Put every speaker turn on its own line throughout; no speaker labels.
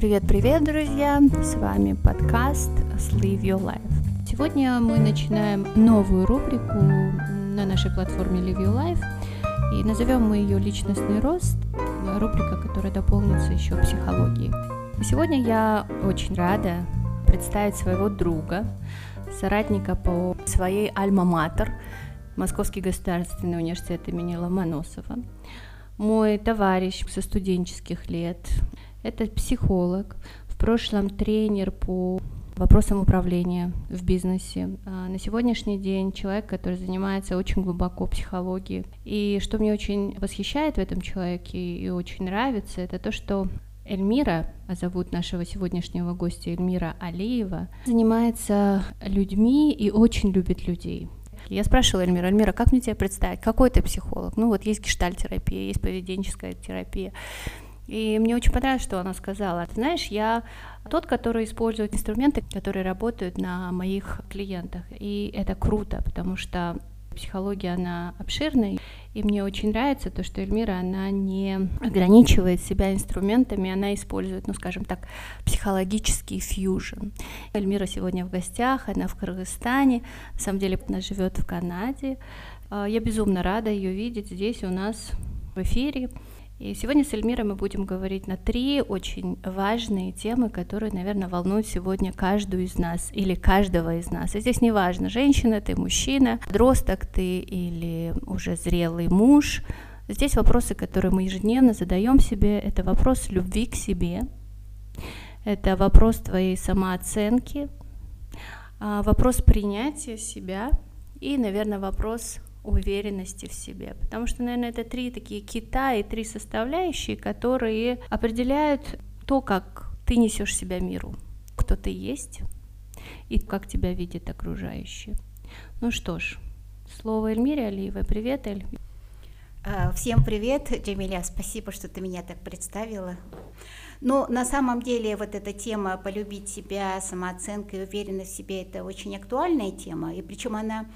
Привет-привет, друзья! С вами подкаст Live Your Life. Сегодня мы начинаем новую рубрику на нашей платформе Live Your Life, и назовем мы ее «Личностный рост», рубрика, которая дополнится еще психологией. сегодня я очень рада представить своего друга, соратника по своей альма-матер, Московский государственный университет имени Ломоносова, мой товарищ со студенческих лет, это психолог, в прошлом тренер по вопросам управления в бизнесе. А на сегодняшний день человек, который занимается очень глубоко психологией. И что мне очень восхищает в этом человеке и очень нравится, это то, что Эльмира, а зовут нашего сегодняшнего гостя Эльмира Алиева, занимается людьми и очень любит людей. Я спрашивала Эльмира, Эльмира, как мне тебя представить? Какой ты психолог? Ну вот есть гештальтерапия, есть поведенческая терапия. И мне очень понравилось, что она сказала. Ты знаешь, я тот, который использует инструменты, которые работают на моих клиентах. И это круто, потому что психология, она обширная, и мне очень нравится то, что Эльмира, она не ограничивает себя инструментами, она использует, ну, скажем так, психологический фьюжн. Эльмира сегодня в гостях, она в Кыргызстане, на самом деле она живет в Канаде. А, я безумно рада ее видеть здесь у нас в эфире. И сегодня с Эльмирой мы будем говорить на три очень важные темы, которые, наверное, волнуют сегодня каждую из нас или каждого из нас. И здесь не важно, женщина ты, мужчина, подросток ты или уже зрелый муж. Здесь вопросы, которые мы ежедневно задаем себе, это вопрос любви к себе, это вопрос твоей самооценки, а, вопрос принятия себя и, наверное, вопрос уверенности в себе. Потому что, наверное, это три такие кита и три составляющие, которые определяют то, как ты несешь себя миру, кто ты есть и как тебя видят окружающие. Ну что ж, слово Эльмире Алиевой. Привет, Эль.
А, всем привет, Джамиля, спасибо, что ты меня так представила. Но на самом деле вот эта тема полюбить себя, самооценка и уверенность в себе – это очень актуальная тема, и причем она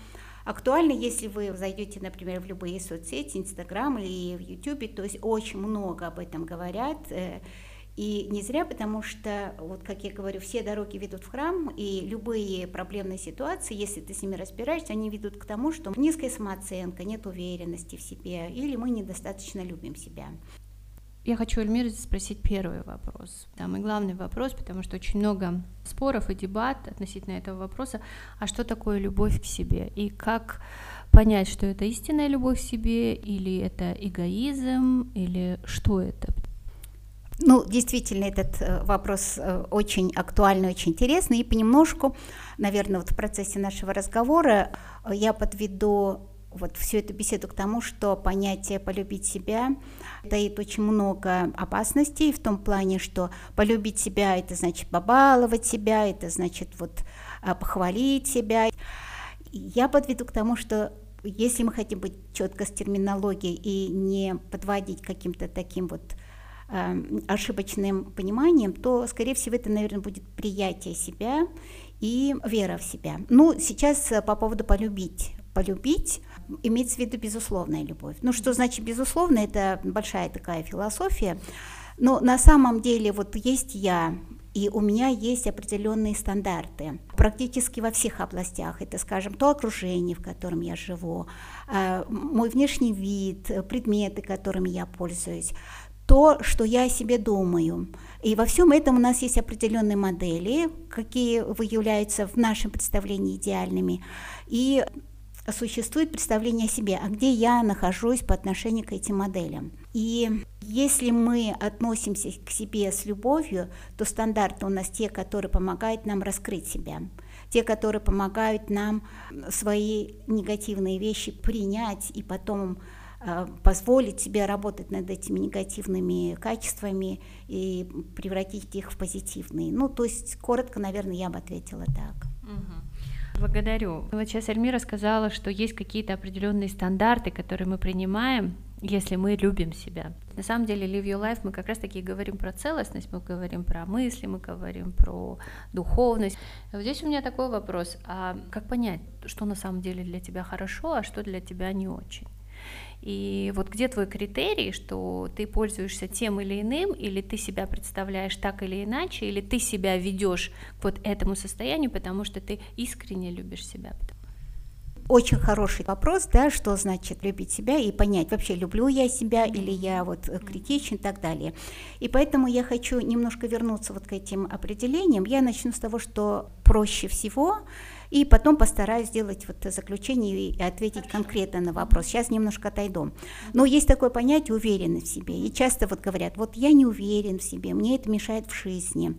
актуально, если вы зайдете, например, в любые соцсети, Инстаграм или в Ютубе, то есть очень много об этом говорят. Э, и не зря, потому что, вот как я говорю, все дороги ведут в храм, и любые проблемные ситуации, если ты с ними разбираешься, они ведут к тому, что низкая самооценка, нет уверенности в себе, или мы недостаточно любим себя.
Я хочу Эльмиры спросить первый вопрос, самый главный вопрос, потому что очень много споров и дебат относительно этого вопроса, а что такое любовь к себе? И как понять, что это истинная любовь к себе или это эгоизм или что это?
Ну, действительно, этот э, вопрос э, очень актуальный, очень интересный, и понемножку, наверное, вот в процессе нашего разговора э, я подведу вот всю эту беседу к тому, что понятие полюбить себя дает очень много опасностей в том плане, что полюбить себя это значит побаловать себя, это значит вот а, похвалить себя. Я подведу к тому, что если мы хотим быть четко с терминологией и не подводить каким-то таким вот э, ошибочным пониманием, то, скорее всего, это, наверное, будет приятие себя и вера в себя. Ну, сейчас по поводу полюбить. Полюбить имеется в виду безусловная любовь. Ну, что значит безусловно, это большая такая философия. Но на самом деле вот есть я, и у меня есть определенные стандарты практически во всех областях. Это, скажем, то окружение, в котором я живу, э, мой внешний вид, предметы, которыми я пользуюсь, то, что я о себе думаю. И во всем этом у нас есть определенные модели, какие выявляются в нашем представлении идеальными. И существует представление о себе, а где я нахожусь по отношению к этим моделям. И если мы относимся к себе с любовью, то стандарты у нас те, которые помогают нам раскрыть себя, те, которые помогают нам свои негативные вещи принять и потом э, позволить себе работать над этими негативными качествами и превратить их в позитивные. Ну, то есть, коротко, наверное, я бы ответила так.
Угу. Благодарю. Сейчас Альмира сказала, что есть какие-то определенные стандарты, которые мы принимаем, если мы любим себя. На самом деле, Live Your Life мы как раз таки говорим про целостность, мы говорим про мысли, мы говорим про духовность. Вот здесь у меня такой вопрос, а как понять, что на самом деле для тебя хорошо, а что для тебя не очень? И вот где твой критерий, что ты пользуешься тем или иным, или ты себя представляешь так или иначе, или ты себя ведешь к вот этому состоянию, потому что ты искренне любишь себя.
Очень хороший вопрос, да, что значит любить себя и понять, вообще люблю я себя или я вот критичен и так далее. И поэтому я хочу немножко вернуться вот к этим определениям. Я начну с того, что проще всего и потом постараюсь сделать вот заключение и ответить конкретно на вопрос. Сейчас немножко отойду. Но есть такое понятие уверенность в себе. И часто вот говорят, вот я не уверен в себе, мне это мешает в жизни.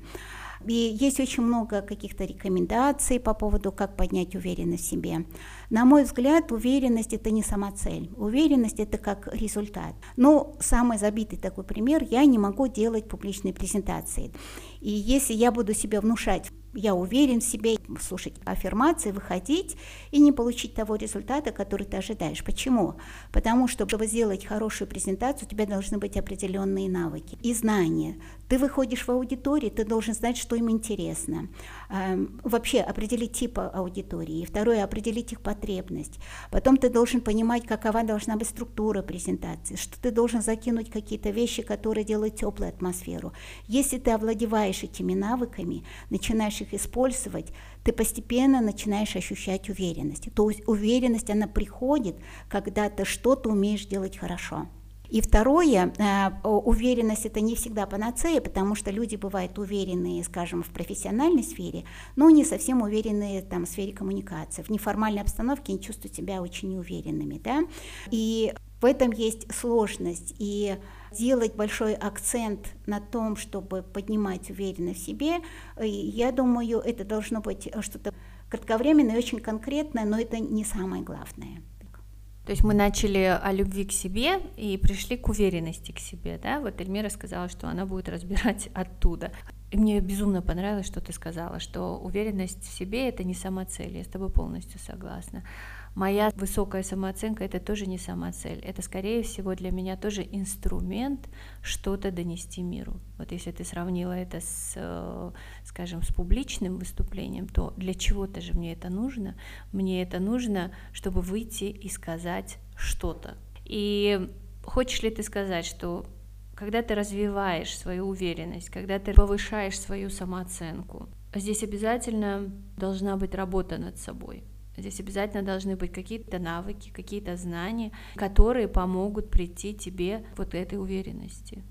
И есть очень много каких-то рекомендаций по поводу, как поднять уверенность в себе. На мой взгляд, уверенность это не сама цель. Уверенность это как результат. Но самый забитый такой пример, я не могу делать публичные презентации. И если я буду себе внушать я уверен в себе, слушать аффирмации, выходить и не получить того результата, который ты ожидаешь. Почему? Потому что, чтобы сделать хорошую презентацию, у тебя должны быть определенные навыки и знания. Ты выходишь в аудиторию, ты должен знать, что им интересно. Эм, вообще определить тип аудитории. И второе, определить их потребность. Потом ты должен понимать, какова должна быть структура презентации, что ты должен закинуть какие-то вещи, которые делают теплую атмосферу. Если ты овладеваешь этими навыками, начинаешь их использовать, ты постепенно начинаешь ощущать уверенность. То есть уверенность, она приходит, когда ты что-то умеешь делать хорошо. И второе, э, уверенность это не всегда панацея, потому что люди бывают уверенные, скажем, в профессиональной сфере, но не совсем уверенные там, в сфере коммуникации. В неформальной обстановке они чувствуют себя очень неуверенными. Да? И в этом есть сложность. И делать большой акцент на том, чтобы поднимать уверенность в себе, э, я думаю, это должно быть что-то кратковременное, очень конкретное, но это не самое главное.
То есть мы начали о любви к себе и пришли к уверенности к себе, да? Вот Эльмира сказала, что она будет разбирать оттуда. И мне безумно понравилось, что ты сказала, что уверенность в себе это не сама цель. Я с тобой полностью согласна моя высокая самооценка это тоже не сама цель. Это, скорее всего, для меня тоже инструмент что-то донести миру. Вот если ты сравнила это с, э, скажем, с публичным выступлением, то для чего-то же мне это нужно? Мне это нужно, чтобы выйти и сказать что-то. И хочешь ли ты сказать, что когда ты развиваешь свою уверенность, когда ты повышаешь свою самооценку, здесь обязательно должна быть работа над собой. Здесь обязательно должны быть какие-то навыки, какие-то знания, которые помогут прийти тебе вот этой уверенности.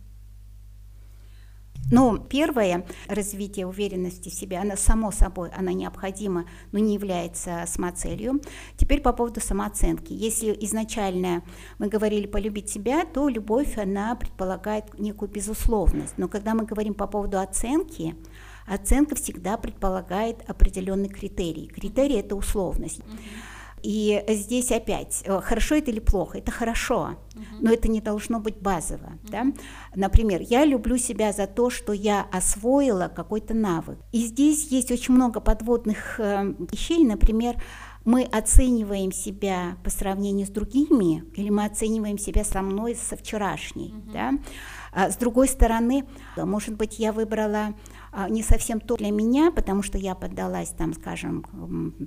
Ну, первое, развитие уверенности в себе, она само собой, она необходима, но не является самоцелью. Теперь по поводу самооценки. Если изначально мы говорили полюбить себя, то любовь, она предполагает некую безусловность. Но когда мы говорим по поводу оценки, Оценка всегда предполагает определенный критерий. Критерий это условность. И здесь опять, э, хорошо это или плохо, это хорошо, но это не должно быть базово. Да? Например, я люблю себя за то, что я освоила какой-то навык. И здесь есть очень много подводных э, вещей, например, мы оцениваем себя по сравнению с другими, или мы оцениваем себя со мной, со вчерашней. Да? А с другой стороны, может быть, я выбрала не совсем то для меня, потому что я поддалась, там, скажем,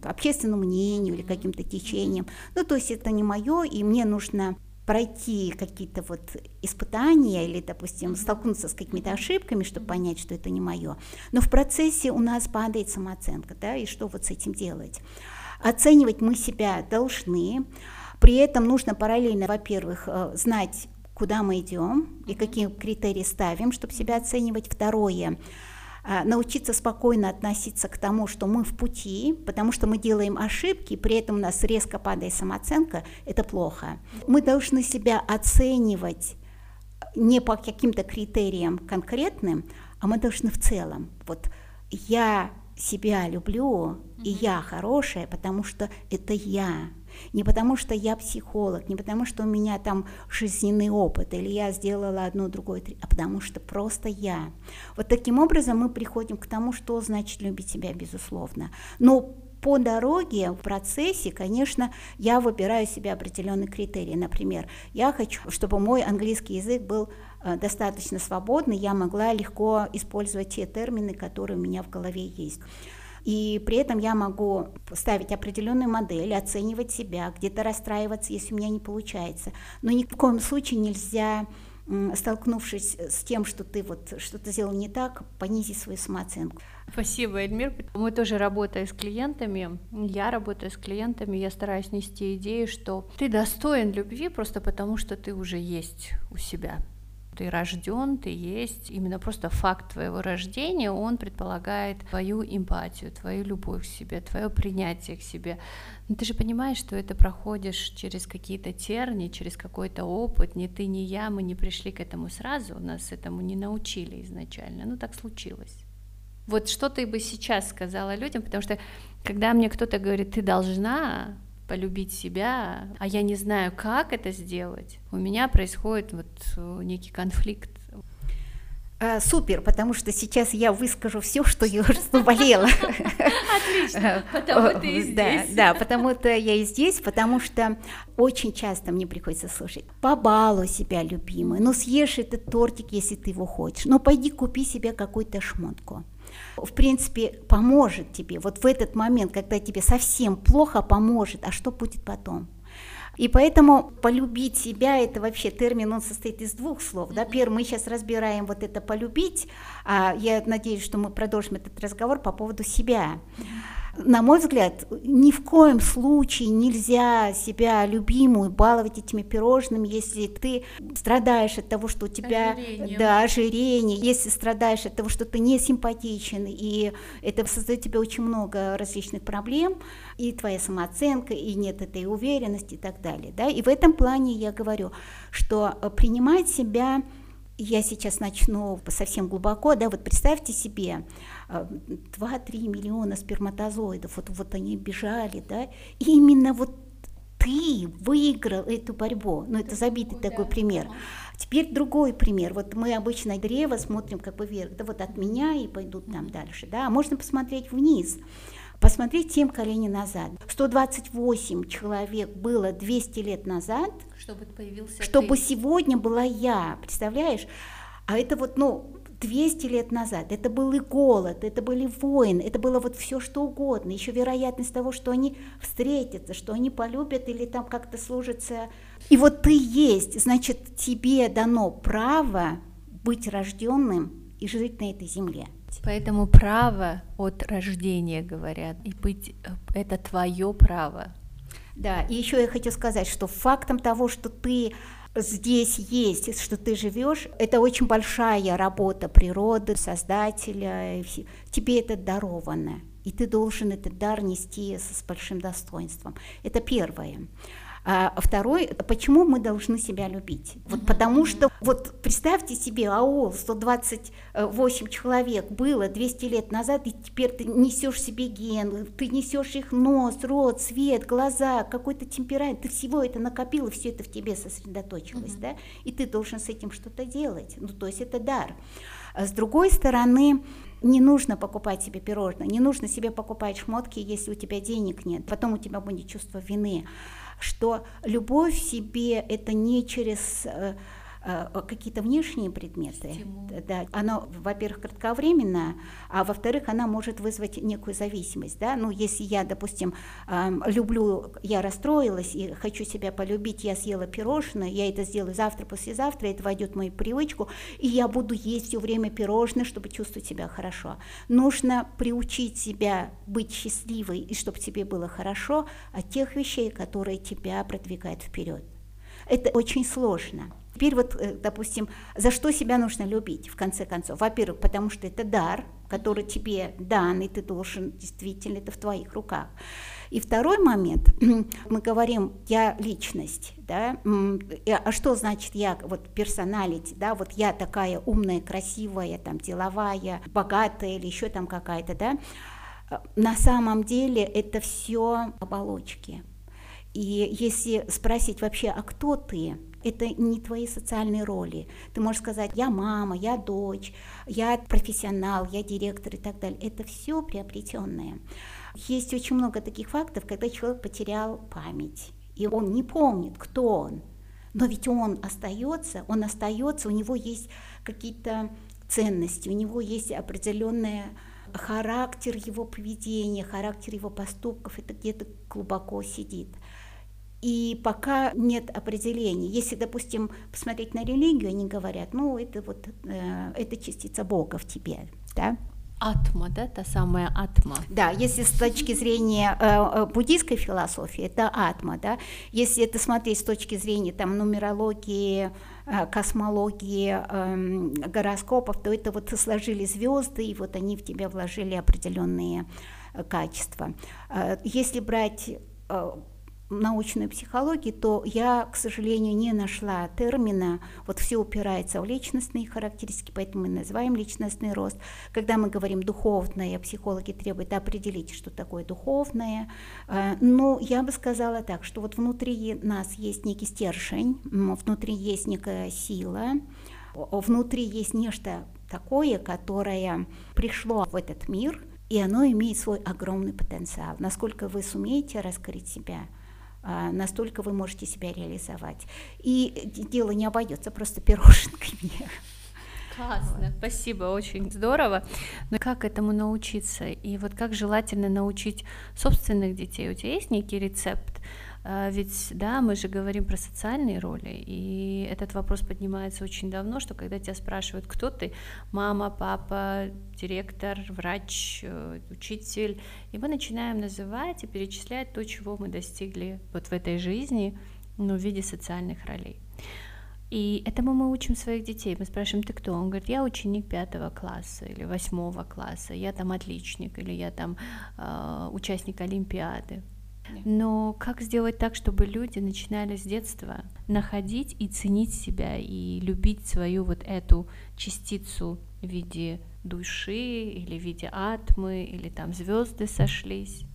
общественному мнению или каким-то течениям. Ну, то есть это не мое, и мне нужно пройти какие-то вот испытания или, допустим, столкнуться с какими-то ошибками, чтобы понять, что это не мое. Но в процессе у нас падает самооценка, да, и что вот с этим делать? Оценивать мы себя должны, при этом нужно параллельно, во-первых, э, знать, куда мы идем и какие критерии ставим, чтобы себя оценивать. Второе, а, научиться спокойно относиться к тому, что мы в пути, потому что мы делаем ошибки, при этом у нас резко падает самооценка, это плохо. Мы должны себя оценивать не по каким-то критериям конкретным, а мы должны в целом. Вот я себя люблю, и я хорошая, потому что это я. Не потому что я психолог, не потому что у меня там жизненный опыт, или я сделала одно, другое, а потому что просто я. Вот таким образом мы приходим к тому, что значит любить себя, безусловно. Но по дороге, в процессе, конечно, я выбираю себе определенные критерии. Например, я хочу, чтобы мой английский язык был э, достаточно свободный, я могла легко использовать те термины, которые у меня в голове есть. И при этом я могу ставить определенную модель, оценивать себя, где-то расстраиваться, если у меня не получается. Но ни в коем случае нельзя столкнувшись с тем, что ты вот что-то сделал не так, понизить свою самооценку.
Спасибо, Эльмир. Мы тоже работаем с клиентами, я работаю с клиентами, я стараюсь нести идею, что ты достоин любви просто потому, что ты уже есть у себя ты рожден, ты есть. Именно просто факт твоего рождения, он предполагает твою эмпатию, твою любовь к себе, твое принятие к себе. Но ты же понимаешь, что это проходишь через какие-то терни, через какой-то опыт. Ни ты, ни я, мы не пришли к этому сразу, нас этому не научили изначально. Ну так случилось. Вот что ты бы сейчас сказала людям, потому что когда мне кто-то говорит, ты должна, полюбить себя, а я не знаю, как это сделать, у меня происходит вот э, некий конфликт.
А, супер, потому что сейчас я выскажу все, что я что болела.
Отлично, потому ты и здесь.
Да, да, потому-то я и здесь, потому что очень часто мне приходится слушать, побалуй себя, любимый, ну съешь этот тортик, если ты его хочешь, ну пойди купи себе какую-то шмотку в принципе, поможет тебе. Вот в этот момент, когда тебе совсем плохо, поможет. А что будет потом? И поэтому полюбить себя, это вообще термин, он состоит из двух слов. Да? Первый, мы сейчас разбираем вот это полюбить, а я надеюсь, что мы продолжим этот разговор по поводу себя на мой взгляд, ни в коем случае нельзя себя любимую баловать этими пирожными, если ты страдаешь от того, что у тебя ожирение. да, ожирение, если страдаешь от того, что ты не симпатичен, и это создает тебе очень много различных проблем, и твоя самооценка, и нет этой уверенности и так далее. Да? И в этом плане я говорю, что принимать себя я сейчас начну совсем глубоко, да, вот представьте себе, 2-3 э, миллиона сперматозоидов, вот, вот они бежали, да, и именно вот ты выиграл эту борьбу. Ну, это забитый такой пример. Теперь другой пример. Вот мы обычно древо смотрим как бы вверх, да, вот от меня и пойдут там дальше, да, а можно посмотреть вниз. Посмотреть 7 коленей назад. 128 человек было 200 лет назад,
чтобы появился
чтобы
ты.
сегодня была я, представляешь? А это вот, ну, 200 лет назад. Это был и голод, это были войны, это было вот все что угодно. Еще вероятность того, что они встретятся, что они полюбят или там как-то служатся. И вот ты есть, значит, тебе дано право быть рожденным и жить на этой земле.
Поэтому право от рождения, говорят, и быть э, это твое право.
Да, и еще я хочу сказать, что фактом того, что ты здесь есть, что ты живешь, это очень большая работа природы, создателя, тебе это даровано, и ты должен этот дар нести с большим достоинством. Это первое. А второй, почему мы должны себя любить? Вот потому что, вот представьте себе, аул 128 человек было 200 лет назад, и теперь ты несешь себе ген, ты несешь их нос, рот, цвет, глаза, какой-то темперамент, ты всего это накопил, и все это в тебе сосредоточилось, mm-hmm. да? И ты должен с этим что-то делать. Ну, то есть это дар. А с другой стороны, не нужно покупать себе пирожное, не нужно себе покупать шмотки, если у тебя денег нет. Потом у тебя будет чувство вины что любовь в себе это не через э, какие-то внешние предметы, Стимул. да, оно, во-первых, кратковременно, а во-вторых, она может вызвать некую зависимость, да, ну, если я, допустим, люблю, я расстроилась и хочу себя полюбить, я съела пирожное, я это сделаю завтра, послезавтра, это войдет в мою привычку, и я буду есть все время пирожное, чтобы чувствовать себя хорошо. Нужно приучить себя быть счастливой, и чтобы тебе было хорошо от тех вещей, которые тебя продвигают вперед. Это очень сложно. Теперь вот, э, допустим, за что себя нужно любить, в конце концов? Во-первых, потому что это дар, который тебе дан, и ты должен, действительно, это в твоих руках. И второй момент, мы говорим, я личность, да, а что значит я, вот персоналити, да, вот я такая умная, красивая, там, деловая, богатая или еще там какая-то, да, на самом деле это все оболочки. И если спросить вообще, а кто ты, это не твои социальные роли. Ты можешь сказать, я мама, я дочь, я профессионал, я директор и так далее. Это все приобретенное. Есть очень много таких фактов, когда человек потерял память, и он не помнит, кто он. Но ведь он остается, он остается, у него есть какие-то ценности, у него есть определенная характер его поведения, характер его поступков, это где-то глубоко сидит. И пока нет определения. Если, допустим, посмотреть на религию, они говорят, ну, это вот, э, это частица Бога в тебе, да?
Атма, да, та самая атма.
Да, если с точки зрения э, э, буддийской философии, это атма, да. Если это смотреть с точки зрения там нумерологии, э, космологии, э, гороскопов, то это вот сложили звезды, и вот они в тебя вложили определенные э, качества. Э, если брать научной психологии, то я, к сожалению, не нашла термина, вот все упирается в личностные характеристики, поэтому мы называем личностный рост. Когда мы говорим духовное, психологи требуют определить, что такое духовное. Э, но я бы сказала так, что вот внутри нас есть некий стержень, внутри есть некая сила, внутри есть нечто такое, которое пришло в этот мир, и оно имеет свой огромный потенциал. Насколько вы сумеете раскрыть себя – а, настолько вы можете себя реализовать. И дело не обойдется просто пироженками.
Классно, спасибо, очень здорово. Но как этому научиться? И вот как желательно научить собственных детей? У тебя есть некий рецепт? А, ведь, да, мы же говорим про социальные роли, и этот вопрос поднимается очень давно, что когда тебя спрашивают, кто ты, мама, папа, директор, врач, э, учитель, и мы начинаем называть и перечислять то, чего мы достигли вот в этой жизни, ну, в виде социальных ролей. И этому мы учим своих детей. Мы спрашиваем, ты кто? Он говорит, я ученик пятого класса или восьмого класса, я там отличник, или я там э, участник Олимпиады. Но как сделать так, чтобы люди начинали с детства находить и ценить себя и любить свою вот эту частицу в виде души или в виде атмы или там звезды сошлись?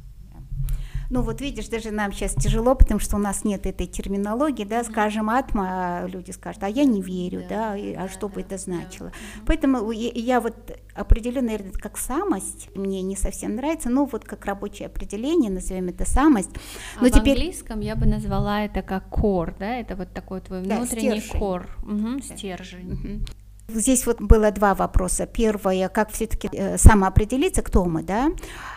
Ну вот видишь, даже нам сейчас тяжело, потому что у нас нет этой терминологии, да, скажем атма, а люди скажут, а я не верю, да, да и, а что бы это значило. Да. Поэтому я, я вот определю, наверное, как самость, мне не совсем нравится, но вот как рабочее определение, назовем это самость.
Но а теперь... в английском я бы назвала это как core, да, это вот такой твой внутренний да, core, угу, да. стержень. Угу.
Здесь вот было два вопроса. Первое, как все-таки э, самоопределиться, кто мы, да?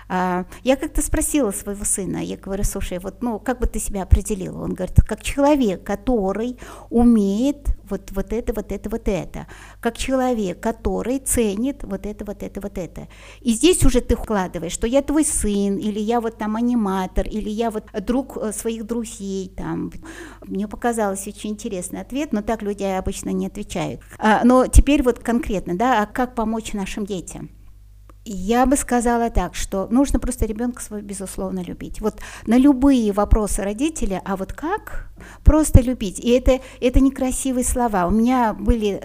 А, я как-то спросила своего сына, я говорю, слушай, вот, ну, как бы ты себя определила? Он говорит, как человек, который умеет вот, вот это, вот это, вот это, как человек, который ценит вот это, вот это, вот это. И здесь уже ты вкладываешь, что я твой сын, или я вот там аниматор, или я вот друг э, своих друзей, там. Мне показалось очень интересный ответ, но так люди обычно не отвечают. А, но теперь вот конкретно, да, а как помочь нашим детям? Я бы сказала так, что нужно просто ребенка своего, безусловно, любить. Вот на любые вопросы родителя, а вот как? Просто любить. И это, это некрасивые слова. У меня были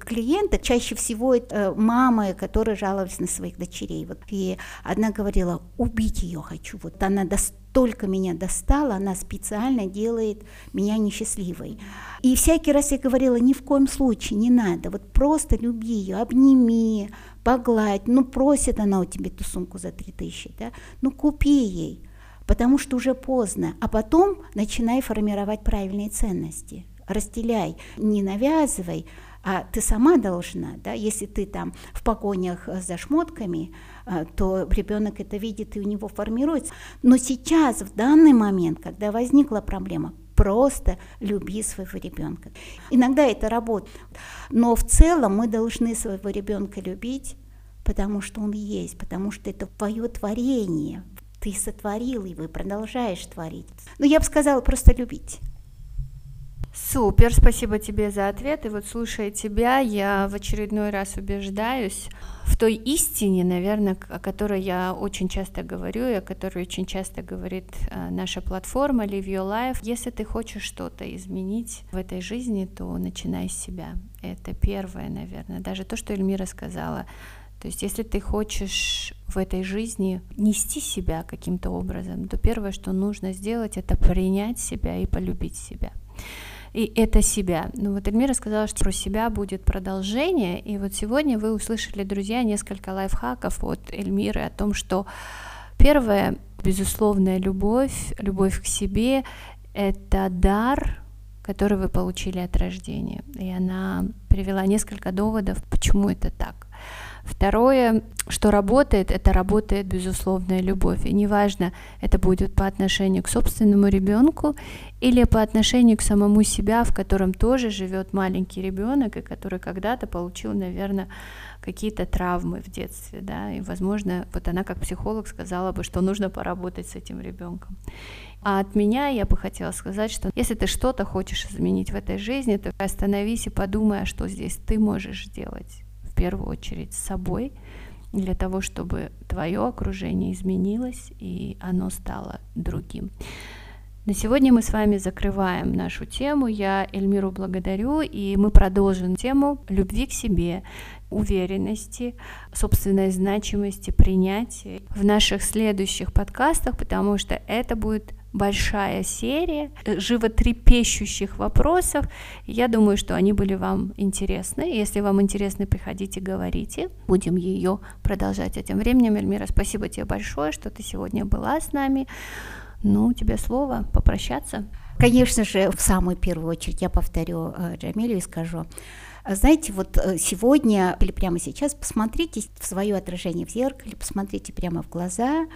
клиенты, чаще всего это э, мамы, которые жаловались на своих дочерей. Вот. И одна говорила, убить ее хочу. Вот она настолько меня достала, она специально делает меня несчастливой. И всякий раз я говорила, ни в коем случае не надо, вот просто люби ее, обними, погладь, ну просит она у тебя эту сумку за 3000, да, ну купи ей, потому что уже поздно, а потом начинай формировать правильные ценности, разделяй, не навязывай, а ты сама должна, да, если ты там в погонях за шмотками, то ребенок это видит и у него формируется. Но сейчас, в данный момент, когда возникла проблема, просто люби своего ребенка. Иногда это работает, но в целом мы должны своего ребенка любить, потому что он есть, потому что это твое творение. Ты сотворил его и продолжаешь творить. Но я бы сказала просто любить.
Супер, спасибо тебе за ответ. И вот слушая тебя, я в очередной раз убеждаюсь в той истине, наверное, о которой я очень часто говорю и о которой очень часто говорит э, наша платформа Live Your Life. Если ты хочешь что-то изменить в этой жизни, то начинай с себя. Это первое, наверное. Даже то, что Эльмира сказала. То есть, если ты хочешь в этой жизни нести себя каким-то образом, то первое, что нужно сделать, это принять себя и полюбить себя и это себя. Ну вот Эльмира сказала, что про себя будет продолжение, и вот сегодня вы услышали, друзья, несколько лайфхаков от Эльмиры о том, что первое, безусловная любовь, любовь к себе — это дар, который вы получили от рождения. И она привела несколько доводов, почему это так. Второе, что работает, это работает безусловная любовь. И неважно, это будет по отношению к собственному ребенку или по отношению к самому себя, в котором тоже живет маленький ребенок, и который когда-то получил, наверное, какие-то травмы в детстве, да, и, возможно, вот она как психолог сказала бы, что нужно поработать с этим ребенком. А от меня я бы хотела сказать, что если ты что-то хочешь изменить в этой жизни, то остановись и подумай, а что здесь ты можешь сделать первую очередь с собой, для того, чтобы твое окружение изменилось и оно стало другим. На сегодня мы с вами закрываем нашу тему. Я Эльмиру благодарю, и мы продолжим тему любви к себе, уверенности, собственной значимости, принятия в наших следующих подкастах, потому что это будет большая серия животрепещущих вопросов. Я думаю, что они были вам интересны. Если вам интересны, приходите, говорите. Будем ее продолжать. А тем временем, Эльмира, спасибо тебе большое, что ты сегодня была с нами. Ну, тебе слово попрощаться.
Конечно же, в самую первую очередь я повторю э, Джамилю и скажу, знаете, вот э, сегодня или прямо сейчас посмотрите в свое отражение в зеркале, посмотрите прямо в глаза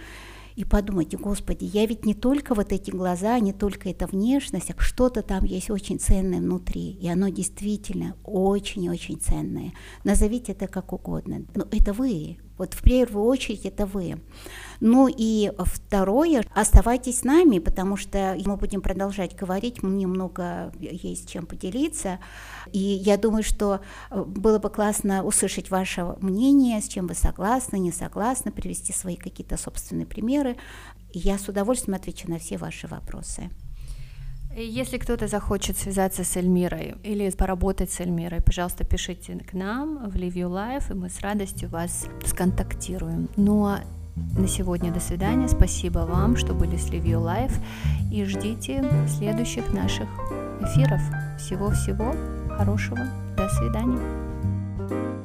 и подумайте, господи, я ведь не только вот эти глаза, не только эта внешность, а что-то там есть очень ценное внутри, и оно действительно очень-очень ценное. Назовите это как угодно. Но это вы, вот в первую очередь это вы. Ну и второе, оставайтесь с нами, потому что мы будем продолжать говорить, мне много есть чем поделиться. И я думаю, что э, было бы классно услышать ваше мнение, с чем вы согласны, не согласны, привести свои какие-то собственные примеры. Я с удовольствием отвечу на все ваши вопросы.
Если кто-то захочет связаться с Эльмирой или поработать с Эльмирой, пожалуйста, пишите к нам в Live Your Life, и мы с радостью вас сконтактируем. Ну а на сегодня до свидания. Спасибо вам, что были с Live Your Life. И ждите следующих наших эфиров. Всего-всего хорошего. До свидания.